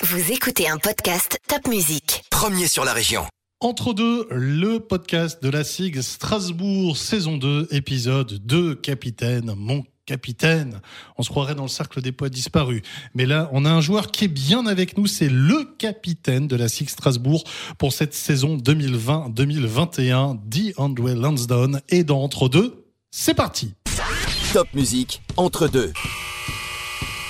Vous écoutez un podcast Top Music. Premier sur la région. Entre deux, le podcast de la SIG Strasbourg, saison 2, épisode 2, capitaine, mon capitaine. On se croirait dans le cercle des poètes disparus. Mais là, on a un joueur qui est bien avec nous, c'est le capitaine de la SIG Strasbourg pour cette saison 2020-2021, DeAndre Lansdowne. Et dans Entre deux, c'est parti Top musique, entre deux.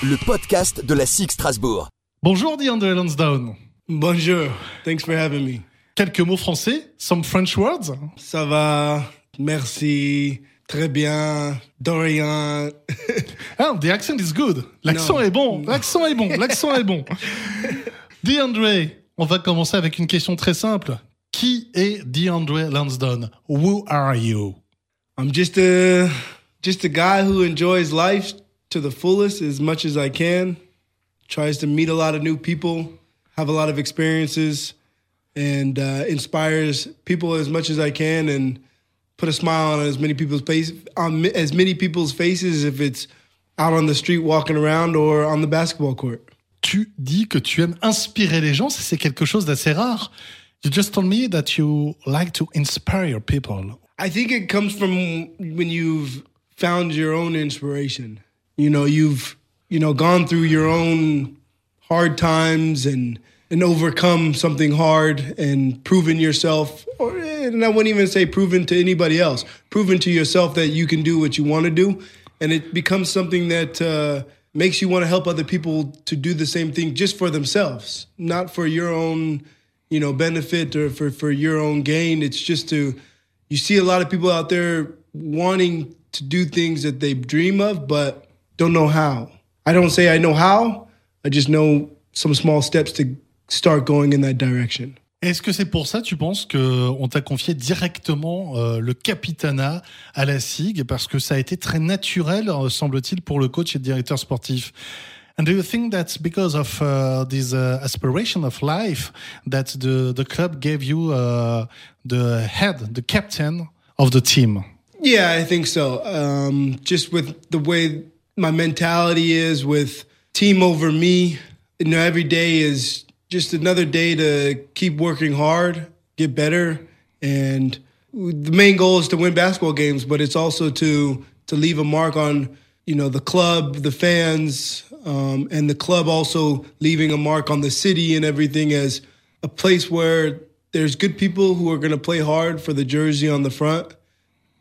Le podcast de la SIG Strasbourg. Bonjour DeAndre Lansdowne. Bonjour, thanks for having me. Quelques mots français, some French words Ça va, merci, très bien, Dorian. Ah, the accent is good. L'accent est bon. L'accent est bon. L'accent est bon. DeAndre, on va commencer avec une question très simple. Qui est DeAndre Lansdowne? Who are you? I'm just a just a guy who enjoys life to the fullest as much as I can. Tries to meet a lot of new people, have a lot of experiences, and uh, inspires people as much as I can, and put a smile on as many people's face on as many people's faces if it's out on the street walking around or on the basketball court. Tu dis que tu aimes inspirer les gens, c'est quelque chose d'assez rare. You just told me that you like to inspire people. I think it comes from when you've found your own inspiration. You know, you've you know gone through your own hard times and and overcome something hard and proven yourself or and I wouldn't even say proven to anybody else, proven to yourself that you can do what you want to do and it becomes something that uh, makes you want to help other people to do the same thing just for themselves, not for your own, you know, benefit or for for your own gain. It's just to you see a lot of people out there wanting to do things that they dream of but don't know how. I don't say I know how. I just know some small steps to start going in that direction. Est-ce que c'est pour ça, tu penses, qu'on t'a confié directement euh, le capitanat à la SIG? Parce que ça a été très naturel, euh, semble-t-il, pour le coach et le directeur sportif. And do you think that's because of uh, this uh, aspiration of life that the, the club gave you uh, the head, the captain of the team? Yeah, I think so. Um, just with the way my mentality is, with team over me, you know, every day is just another day to keep working hard, get better, and the main goal is to win basketball games, but it's also to to leave a mark on you know the club, the fans, um, and the club also leaving a mark on the city and everything as a place where there's good people who are going to play hard for the jersey on the front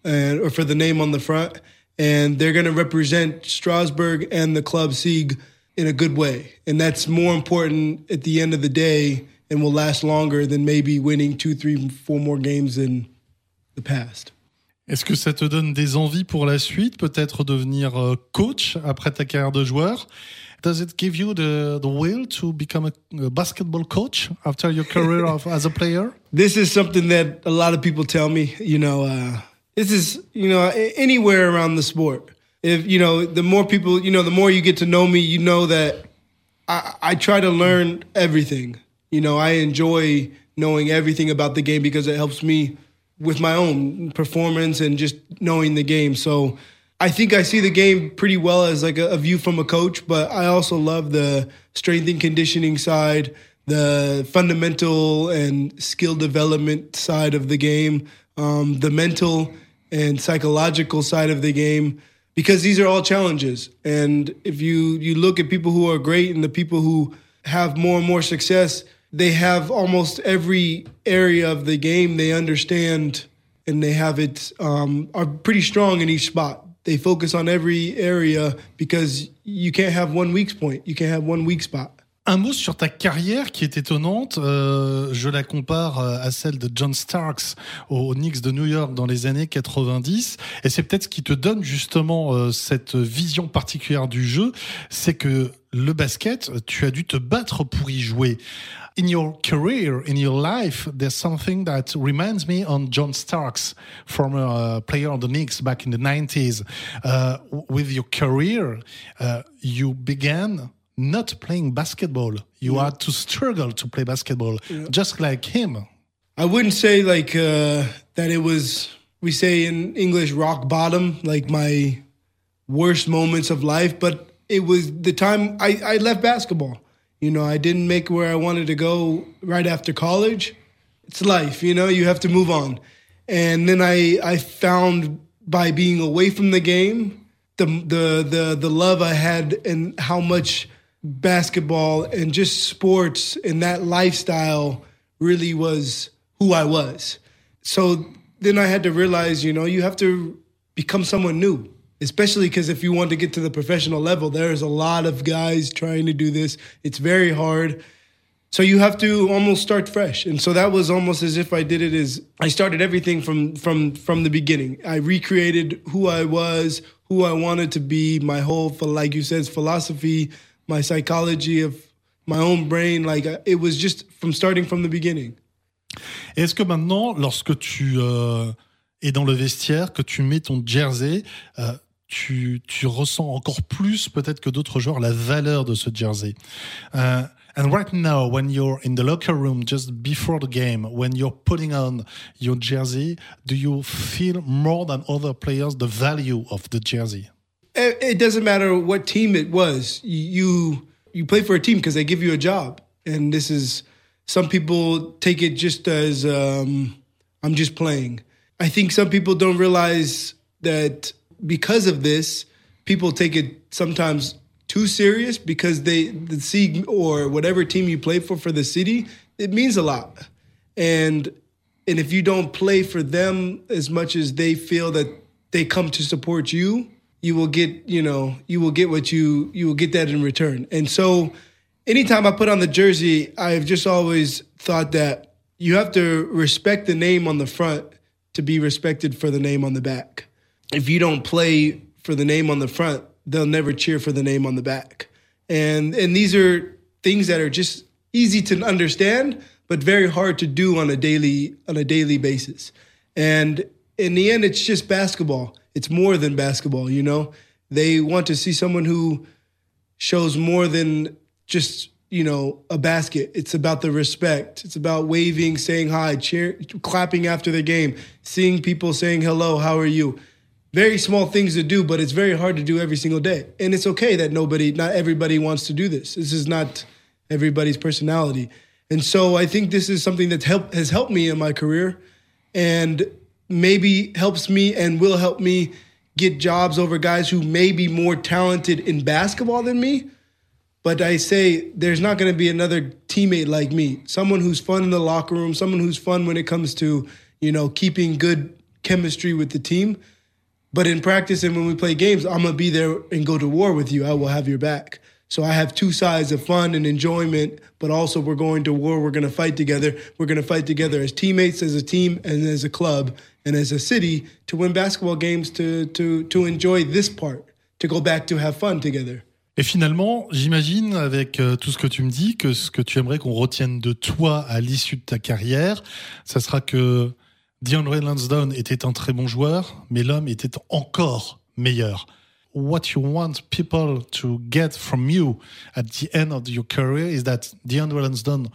and or for the name on the front, and they're going to represent Strasbourg and the club SIG in a good way, and that's more important at the end of the day, and will last longer than maybe winning two, three, four more games in the past. Est-ce que ça te donne des envies pour la suite Peut-être devenir euh, coach après ta carrière de joueur Does it give you the, the will to become a, a basketball coach after your career of, as a player? This is something that a lot of people tell me. You know, uh, this is you know anywhere around the sport. If you know, the more people, you know, the more you get to know me, you know that I, I try to learn everything. You know, I enjoy knowing everything about the game because it helps me with my own performance and just knowing the game. So I think I see the game pretty well as like a, a view from a coach, but I also love the strength and conditioning side, the fundamental and skill development side of the game, um, the mental and psychological side of the game because these are all challenges. And if you you look at people who are great and the people who have more and more success, they have almost every area of the game they understand and they have it um, are pretty strong in each spot. They focus on every area because you can't have one weak point. You can't have one weak spot. Un mot sur ta carrière qui est étonnante. Euh, je la compare euh, à celle de John Starks aux Knicks de New York dans les années 90. Et c'est peut-être ce qui te donne justement euh, cette vision particulière du jeu. C'est que le basket, tu as dû te battre pour y jouer. In your career, in your life, there's something that reminds me on John Starks, former uh, player of the Knicks back in the 90s. Uh, with your career, uh, you began not playing basketball. You had to struggle to play basketball, just like him. I wouldn't say like uh, that it was we say in English rock bottom, like my worst moments of life, but it was the time I, I left basketball. You know, I didn't make where I wanted to go right after college. It's life, you know, you have to move on. And then I I found by being away from the game, the the the the love I had and how much basketball and just sports and that lifestyle really was who I was. So then I had to realize, you know, you have to become someone new, especially because if you want to get to the professional level, there's a lot of guys trying to do this. It's very hard. So you have to almost start fresh. And so that was almost as if I did it as I started everything from from from the beginning. I recreated who I was, who I wanted to be, my whole like you said philosophy, my psychology of my own brain like it was just from starting from the beginning. Est-ce que maintenant, lorsque tu euh, es dans le vestiaire, que tu mets ton jersey, euh, tu, tu, ressens encore plus, peut-être que d'autres joueurs, la valeur de ce jersey uh, And right now, when you're in the locker room just before the game, when you're putting on your jersey, do you feel more than other players the value of the jersey? It doesn't matter what team it was. You you play for a team because they give you a job, and this is some people take it just as um, I'm just playing. I think some people don't realize that because of this, people take it sometimes too serious because they the C or whatever team you play for for the city, it means a lot. And and if you don't play for them as much as they feel that they come to support you, you will get, you know, you will get what you you will get that in return. And so anytime I put on the jersey, I've just always thought that you have to respect the name on the front to be respected for the name on the back. If you don't play for the name on the front, they'll never cheer for the name on the back. And and these are things that are just easy to understand, but very hard to do on a daily on a daily basis. And in the end, it's just basketball. It's more than basketball, you know. They want to see someone who shows more than just you know a basket. It's about the respect. It's about waving saying hi cheer clapping after the game seeing people saying hello how are you? Very small things to do but it's very hard to do every single day. And it's okay that nobody not everybody wants to do this. This is not everybody's personality. And so i think this is something that help, has helped me in my career. And maybe helps me and will help me get jobs over guys who may be more talented in basketball than me but I say there's not going to be another teammate like me, someone who's fun in the locker room, someone who's fun when it comes to, you know, keeping good chemistry with the team. But in practice and when we play games, I'm going to be there and go to war with you. I will have your back. So I have two sides of fun and enjoyment, but also we're going to war. We're going to fight together. We're going to fight together as teammates, as a team, and as a club, and as a city to win basketball games, to to to enjoy this part, to go back to have fun together. Et finalement, j'imagine, avec euh, tout ce que tu me dis, que ce que tu aimerais qu'on retienne de toi à l'issue de ta carrière, ça sera que DeAndre Lansdowne était un très bon joueur, mais l'homme était encore meilleur. What you want people to get from you at the end of your career is that DeAndre Lansdowne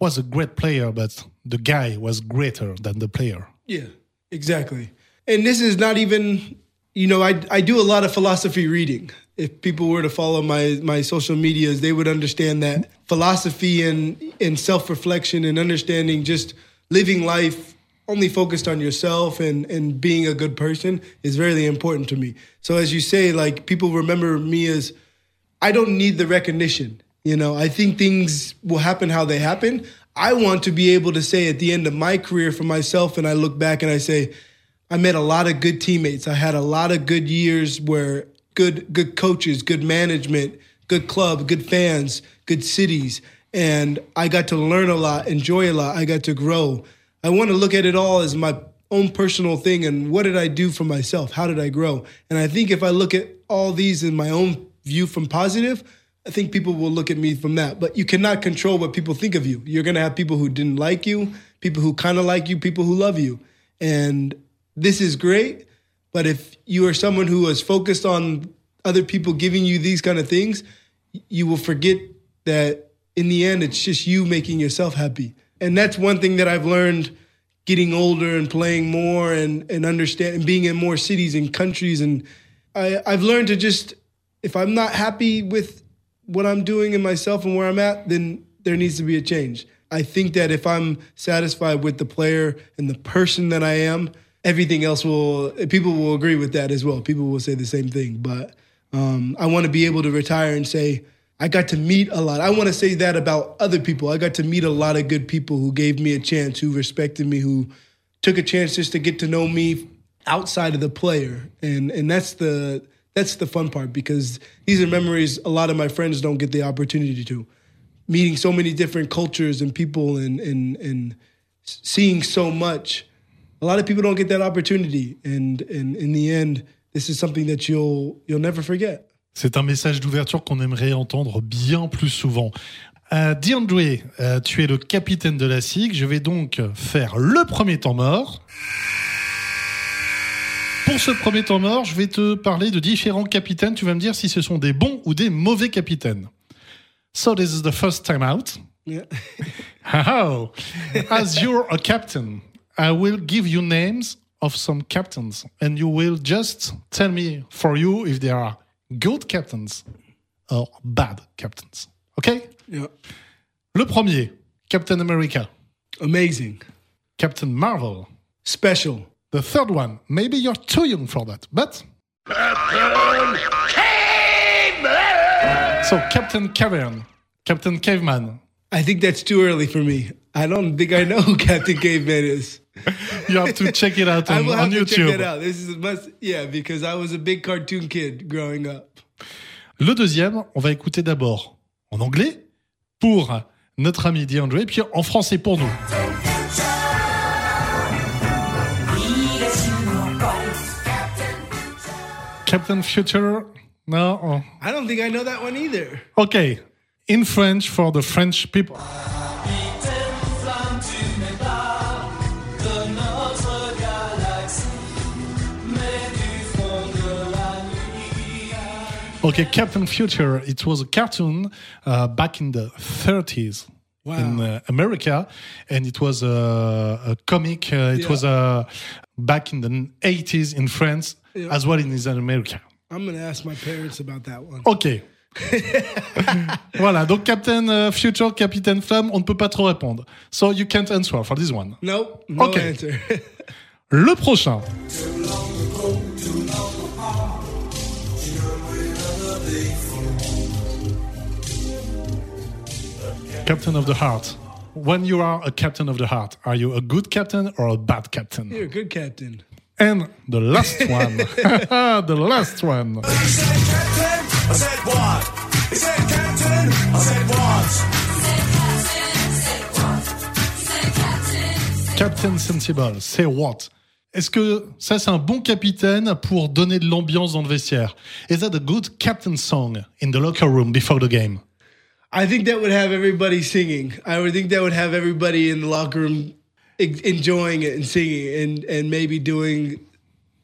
was a great player, but the guy was greater than the player. Yeah, exactly. And this is not even, you know, I, I do a lot of philosophy reading. if people were to follow my my social medias, they would understand that philosophy and and self reflection and understanding just living life only focused on yourself and and being a good person is really important to me. So as you say, like people remember me as I don't need the recognition. You know, I think things will happen how they happen. I want to be able to say at the end of my career for myself, and I look back and I say, I met a lot of good teammates. I had a lot of good years where good good coaches, good management, good club, good fans, good cities, and I got to learn a lot, enjoy a lot. I got to grow. I want to look at it all as my own personal thing and what did I do for myself? How did I grow? And I think if I look at all these in my own view from positive, I think people will look at me from that. But you cannot control what people think of you. You're going to have people who didn't like you, people who kind of like you, people who love you. And this is great. But if you are someone who is focused on other people giving you these kind of things, you will forget that in the end, it's just you making yourself happy. And that's one thing that I've learned getting older and playing more and, and understand and being in more cities and countries. And I, I've learned to just, if I'm not happy with what I'm doing in myself and where I'm at, then there needs to be a change. I think that if I'm satisfied with the player and the person that I am, everything else will people will agree with that as well. People will say the same thing. But um, I want to be able to retire and say I got to meet a lot. I want to say that about other people. I got to meet a lot of good people who gave me a chance, who respected me, who took a chance just to get to know me outside of the player, and and that's the that's the fun part because these are memories a lot of my friends don't get the opportunity to meeting so many different cultures and people and and and seeing so much. A lot of people don't get that opportunity, and and in the end, this is something that you'll you'll never forget. C'est un message d'ouverture qu'on aimerait entendre bien plus souvent. Euh, DeAndre, euh, tu es le capitaine de la SIG. Je vais donc faire le premier temps mort. Pour ce premier temps mort, je vais te parler de différents capitaines. Tu vas me dire si ce sont des bons ou des mauvais capitaines. So this is the first time out. Yeah. How? As you're a captain, I will give you names of some captains, and you will just tell me for you if they are good captains or bad captains. Okay? yeah. Le premier, Captain America, Amazing. Captain Marvel. Special. The third one, maybe you're too young for that, but. So, Captain Cavern, Captain Caveman. I think that's too early for me. I don't think I know who Captain Caveman is. You have to check it out I on, will on have to check YouTube. that out. This is a must. Yeah, because I was a big cartoon kid growing up. Le deuxième, on va écouter d'abord en anglais pour notre ami DeAndre, puis en français pour nous. Captain Future, no. oh. I don't think I know that one either. Okay, in French for the French people. Okay, Captain Future. It was a cartoon uh, back in the 30s in uh, America, and it was a, a comic. Uh, it Yeah. was uh, back in the 80s in France, Yeah. as well in America. I'm gonna ask my parents about that one. Ok. voilà, donc Captain uh, Future, Captain Flamme, on ne peut pas trop répondre. So you can't answer for this one. Nope, no Okay. answer. Le prochain. Captain of the Heart. When you are a captain of the heart, are you a good captain or a bad captain? You're a good captain. And the last one. the last one. I said what? He said captain. I said what? Captain Sensible, say what? Est-ce que ça c'est un bon capitaine pour donner de l'ambiance dans le vestiaire? Is that a good captain song in the locker room before the game? I think that would have everybody singing. I would think that would have everybody in the locker room enjoying it and singing and and maybe doing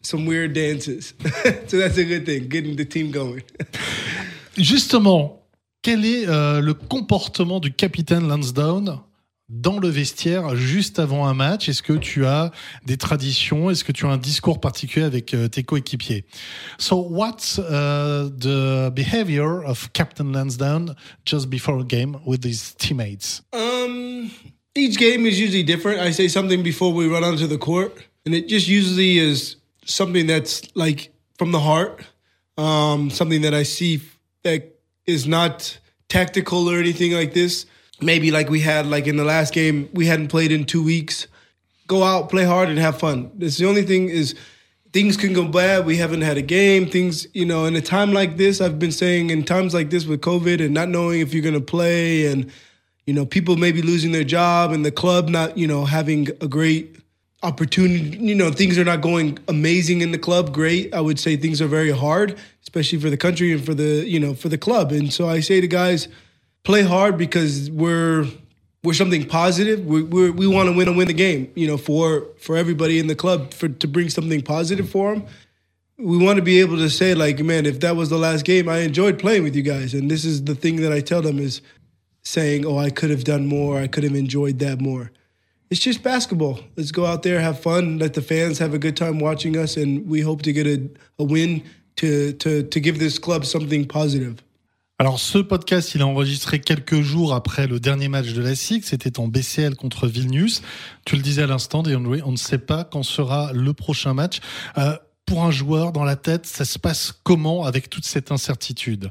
some weird dances. so that's a good thing, getting the team going. Justement, quel est euh, le comportement du capitaine Lansdowne dans le vestiaire juste avant un match. Est-ce que tu as des traditions? Est-ce que tu as un discours particulier avec euh, tes coéquipiers? So what's uh, the behavior of Captain Lansdowne just before a game with his teammates? Um, each game is usually different. I say something before we run onto the court, and it just usually is something that's like from the heart, um, something that I see that is not tactical or anything like this. Maybe like we had like in the last game, we hadn't played in two weeks. Go out, play hard, and have fun. It's the only thing is things can go bad. We haven't had a game. Things, you know, in a time like this, I've been saying in times like this with COVID and not knowing if you're going to play and, you know, people maybe losing their job and the club not, you know, having a great opportunity. You know, things are not going amazing in the club. Great. I would say things are very hard, especially for the country and for the, you know, for the club. And so I say to guys, play hard because we're we're something positive. We we we want to win and win the game. You know, for for everybody in the club for to bring something positive for them. We want to be able to say like, man, if that was the last game, I enjoyed playing with you guys, and this is the thing that I tell them is saying, oh, I could have done more. I could have enjoyed that more. It's just basketball. Let's go out there, have fun, let the fans have a good time watching us, and we hope to get a, a win to to to give this club something positive. Alors ce podcast, il est enregistré quelques jours après le dernier match de la SIG, c'était en BCL contre Vilnius. Tu le disais à l'instant, on ne sait pas quand sera le prochain match. Euh, pour un joueur dans la tête, ça se passe comment avec toute cette incertitude?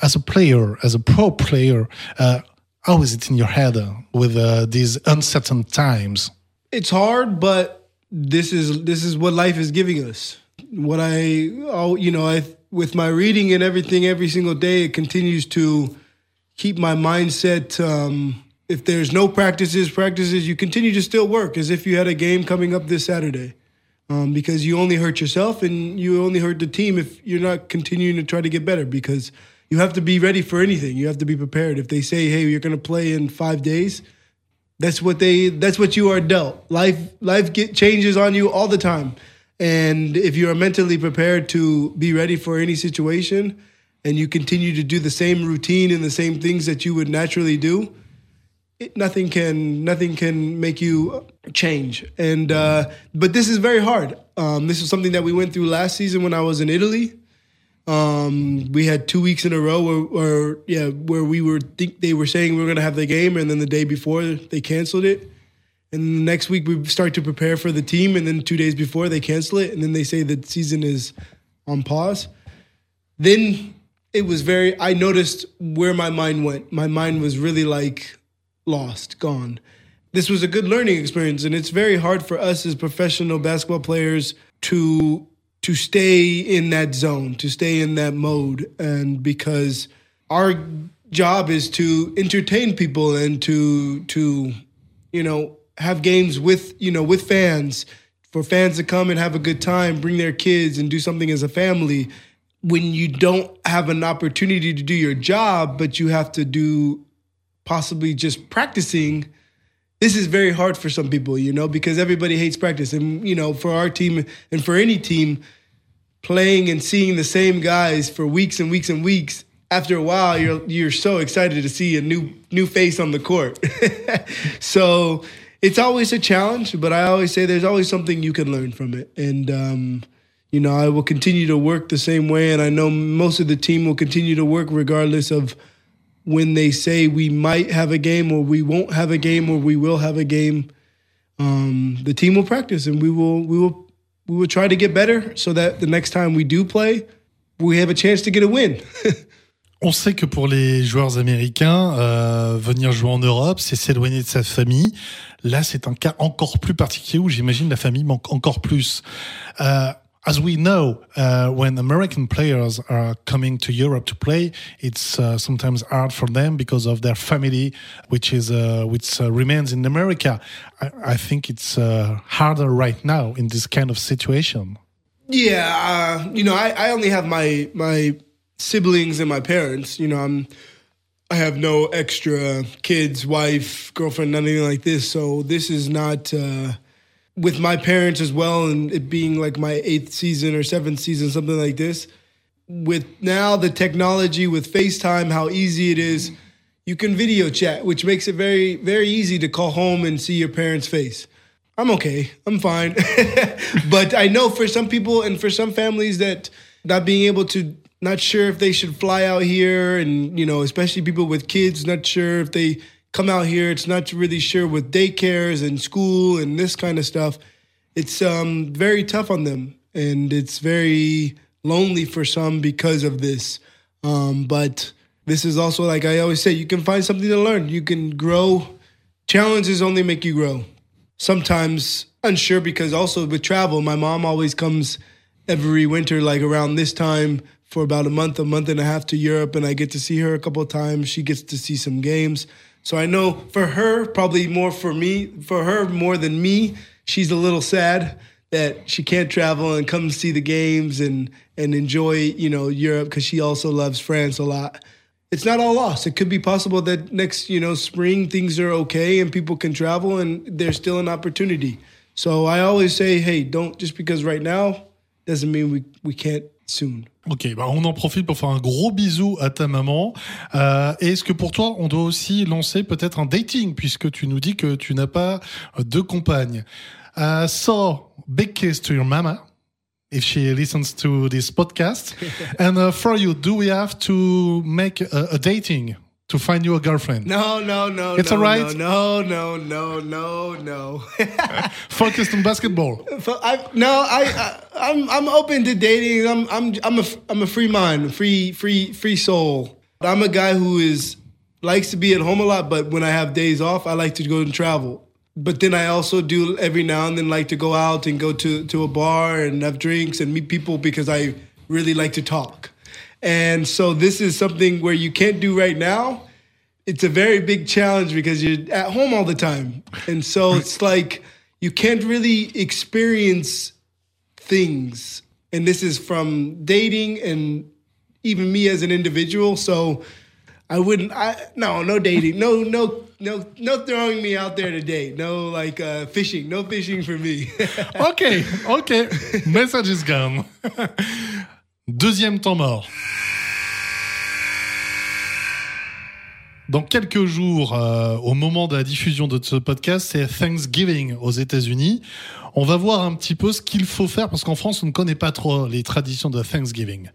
As a player, as a pro player, uh, how is it in your head with uh, these uncertain times? It's hard, but this is this is what life is giving us. What I, oh, you know, I with my reading and everything every single day, it continues to keep my mindset. Um, if there's no practices, practices, you continue to still work as if you had a game coming up this Saturday. Um, because you only hurt yourself and you only hurt the team if you're not continuing to try to get better. Because you have to be ready for anything. You have to be prepared. If they say, "Hey, you're going to play in five days," that's what they. That's what you are dealt. Life, life get changes on you all the time. And if you are mentally prepared to be ready for any situation and you continue to do the same routine and the same things that you would naturally do, it, nothing can nothing can make you change. And uh, but this is very hard. Um, this is something that we went through last season when I was in Italy. Um, we had two weeks in a row where, where yeah, where we were think they were saying we were going to have the game, and then the day before they canceled it. And next week we start to prepare for the team, and then two days before they cancel it, and then they say the season is on pause. Then it was very. I noticed where my mind went. My mind was really like lost, gone. This was a good learning experience, and it's very hard for us as professional basketball players to to stay in that zone, to stay in that mode, and because our job is to entertain people and to to you know have games with you know with fans for fans to come and have a good time bring their kids and do something as a family when you don't have an opportunity to do your job but you have to do possibly just practicing this is very hard for some people you know because everybody hates practice. And you know for our team and for any team playing and seeing the same guys for weeks and weeks and weeks after a while you're you're so excited to see a new new face on the court. So it's always a challenge, but I always say there's always something you can learn from it. And, um, you know, I will continue to work the same way. And I know most of the team will continue to work regardless of when they say we might have a game or we won't have a game or we will have a game. Um, the team will practice and we will, we will, we will try to get better so that the next time we do play, we have a chance to get a win. On sait que pour les joueurs américains, euh, venir jouer en Europe, c'est s'éloigner de sa famille. Là, c'est un cas encore plus particulier où j'imagine la famille manque encore plus. Uh, as we know, uh, when American players are coming to Europe to play, it's uh, sometimes hard for them because of their family, which is uh, which uh, remains in America. I, I think it's uh, harder right now in this kind of situation. Yeah, uh, you know, I, I only have my my siblings and my parents. You know, I'm I have no extra kids, wife, girlfriend, nothing like this. So this is not uh, with my parents as well, and it being like my eighth season or seventh season, something like this. With now the technology with FaceTime, how easy it is, you can video chat, which makes it very, very easy to call home and see your parents' face. I'm okay. I'm fine. but I know for some people and for some families that not being able to not sure if they should fly out here and you know especially people with kids not sure if they come out here. It's not really sure with daycares and school and this kind of stuff. It's um, very tough on them and it's very lonely for some because of this. Um, but this is also like i always say you can find something to learn. You can grow. Challenges only make you grow. Sometimes unsure because also with travel my mom always comes every winter like around this time for about a month, a month and a half to Europe, and I get to see her a couple of times. She gets to see some games. So I know for her, probably more for me, for her more than me, she's a little sad that she can't travel and come see the games and and enjoy, you know, Europe because she also loves France a lot. It's not all lost. It could be possible that next, you know, spring things are okay and people can travel and there's still an opportunity. So I always say, hey, don't just because right now doesn't mean we, we can't soon. Ok, bah on en profite pour faire un gros bisou à ta maman. Euh, est-ce que pour toi, on doit aussi lancer peut-être un dating, puisque tu nous dis que tu n'as pas de compagne? Uh, So, big kiss to your mama. if she listens to this podcast. and uh, for you, do we have to make a, a dating? To find you a girlfriend? No, no, no. It's no, all right? No, no, no, no, no. Focused on basketball. I, no, I, I, I'm, I'm open to dating. I'm, I'm, I'm a, I'm a free mind, free, free, free soul. I'm a guy who is likes to be at home a lot, but when I have days off, I like to go and travel. But then I also do every now and then like to go out and go to, to a bar and have drinks and meet people because I really like to talk. And so this is something where you can't do right now. It's a very big challenge because you're at home all the time. And so it's like you can't really experience things. And this is from dating and even me as an individual. So I wouldn't. I no no dating. No no no no throwing me out there to date. No like uh, fishing. No fishing for me. Ok, ok. Message is gone. Deuxième temps mort. Dans quelques jours, euh, au moment de la diffusion de ce podcast, c'est Thanksgiving aux États-Unis. On va voir un petit peu ce qu'il faut faire parce qu'en France, on ne connaît pas trop les traditions de Thanksgiving.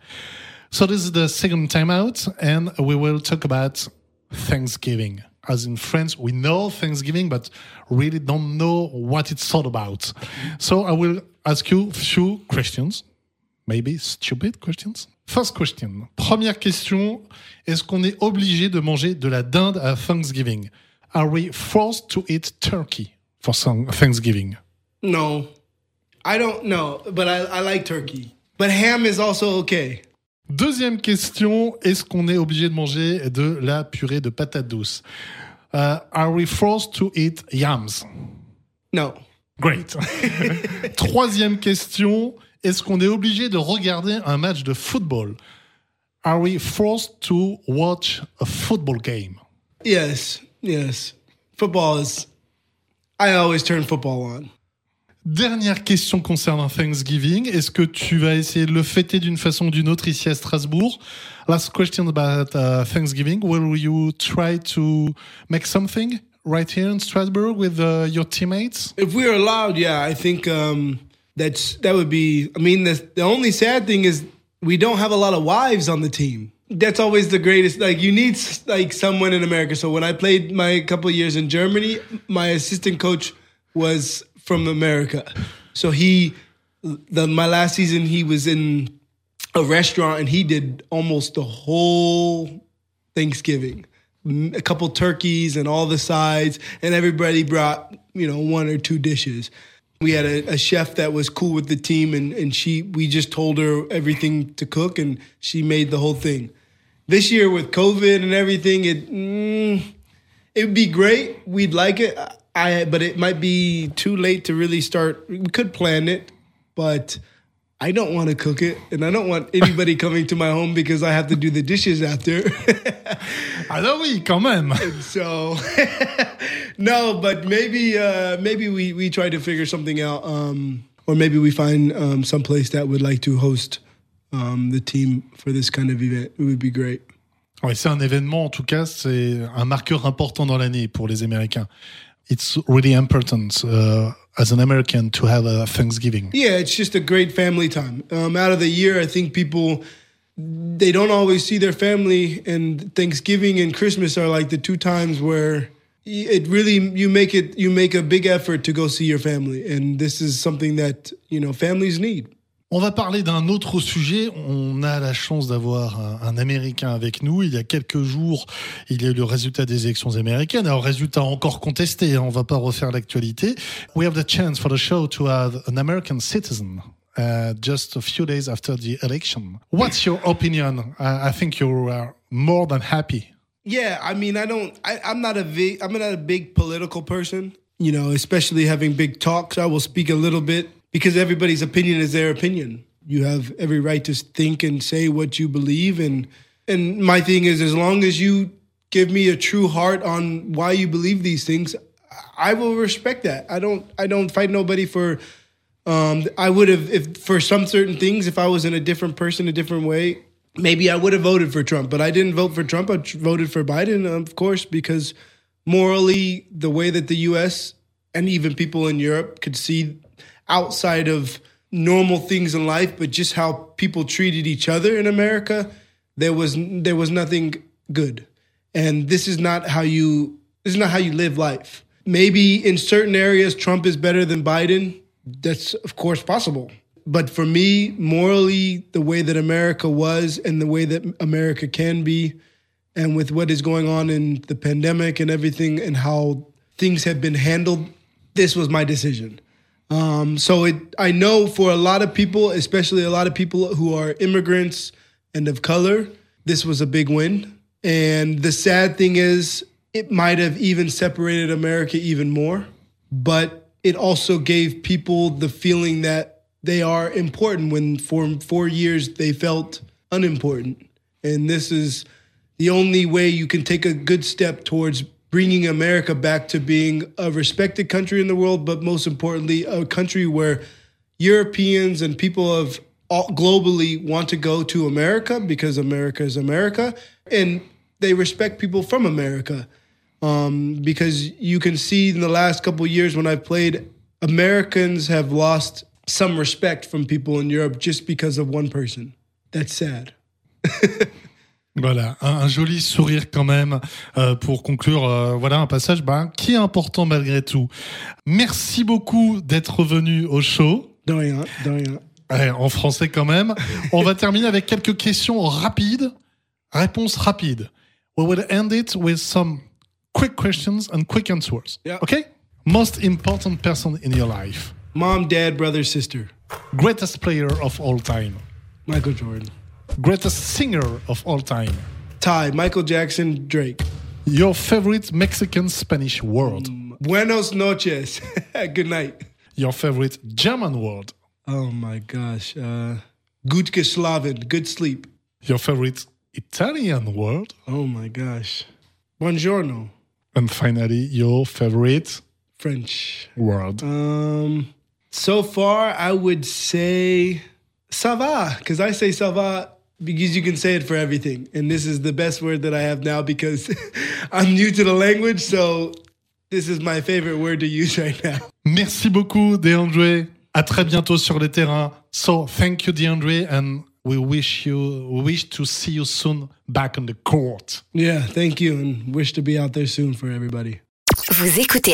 So this is the second time out, and we will talk about Thanksgiving. As in France, we know Thanksgiving, but really don't know what it's all about. So I will ask you a few questions, maybe stupid questions. First question. Première question. Est-ce qu'on est obligé de manger de la dinde à Thanksgiving? Are we forced to eat turkey for some- Thanksgiving? no, I don't know, but I, I like turkey. But ham is also okay. Deuxième question, est-ce qu'on est obligé de manger de la purée de patates douces? Uh, Are we forced to eat yams? No, Great. Troisième question, est-ce qu'on est obligé de regarder un match de football? Are we forced to watch a football game? Yes, yes. Football is. I always turn football on. Dernière question concernant Thanksgiving. Est-ce que tu vas essayer de le fêter d'une façon ou d'une autre ici à Strasbourg? Last question about uh, Thanksgiving. Will you try to make something right here in Strasbourg with uh, your teammates? If we were allowed, yeah, I think um, that's that would be. I mean, the the only sad thing is we don't have a lot of wives on the team. That's always the greatest. Like you need like someone in America. So when I played my couple years in Germany, my assistant coach was from America. So he, the my last season, he was in a restaurant and he did almost the whole Thanksgiving. Mm, a couple turkeys and all the sides, and everybody brought, you know, one or two dishes. We had a, a chef that was cool with the team, and, and she we just told her everything to cook, and she made the whole thing. This year with COVID and everything, it mm, it would be great. We'd like it. I but it might be too late to really start. We could plan it, but I don't want to cook it, and I don't want anybody coming to my home because I have to do the dishes after. Là oui, quand même. so no, but maybe uh, maybe we we try to figure something out, um, or maybe we find um, some place that would like to host um, the team for this kind of event. It would be great. Ouais, c'est un événement, en tout cas, c'est un marqueur important dans l'année pour les Américains. It's really important uh, as an American to have a Thanksgiving. Yeah, it's just a great family time. Um, out of the year, I think people they don't always see their family, and Thanksgiving and Christmas are like the two times where it really you make it you make a big effort to go see your family, and this is something that you know families need. On va parler d'un autre sujet. On a la chance d'avoir un, Américain avec nous. Il y a quelques jours, il y a eu le résultat des élections américaines. Alors, résultat encore contesté. hein, On va pas refaire l'actualité. We have the chance for the show to have an American citizen. Uh, just a few days after the election. What's your opinion? I, I think you are more than happy. Yeah, I mean, I don't. I, I'm not a big. I'm not a big political person. You know, especially having big talks. I will speak a little bit because everybody's opinion is their opinion. You have every right to think and say what you believe, and and my thing is, as long as you give me a true heart on why you believe these things, I will respect that. I don't. I don't fight nobody for. Um, I would have, if for some certain things, if I was in a different person, a different way, maybe I would have voted for Trump. But I didn't vote for Trump. I voted for Biden, of course, because morally, the way that the U.S. and even people in Europe could see outside of normal things in life, but just how people treated each other in America, there was there was nothing good. And this is not how you this is not how you live life. Maybe in certain areas Trump is better than Biden. That's of course possible. But for me, morally, the way that America was and the way that America can be, and with what is going on in the pandemic and everything and how things have been handled, this was my decision. Um, so it, I know for a lot of people, especially a lot of people who are immigrants and of color, this was a big win. And the sad thing is, it might have even separated America even more, but it also gave people the feeling that they are important when for four years they felt unimportant. And this is the only way you can take a good step towards bringing America back to being a respected country in the world, but most importantly, a country where Europeans and people of all, globally want to go to America because America is America, and they respect people from America. Um, because you can see in the last couple of years when I've played, Americans have lost some respect from people in Europe just because of one person. That's sad. Voilà, un, un joli sourire quand même euh, pour conclure. euh, voilà un passage bah, qui est important malgré tout. Merci beaucoup d'être venu au show. De rien, de rien. Ouais, en français quand même. On va terminer avec quelques questions rapides. Réponses rapides. We will end it with some quick questions and quick answers. Yeah. Okay? Most important person in your life. Mom, dad, brother, sister. Greatest player of all time. Michael Jordan. Greatest singer of all time. Ty, Michael Jackson, Drake. Your favorite Mexican Spanish word. Buenos noches. Good night. Your favorite German word. Oh my gosh. Uh, gut geschlafen. Good sleep. Your favorite Italian word. Oh my gosh. Buongiorno. And finally, your favorite French. word. Um, so far, I would say ça va, because I say ça va because you can say it for everything. And this is the best word that I have now because I'm new to the language. So this is my favorite word to use right now. Merci beaucoup, DeAndre. À très bientôt sur les terrains. So, thank you, DeAndre, and we wish you, we wish to see you soon back on the court. Yeah, thank you. And wish to be out there soon for everybody. Vous écoutez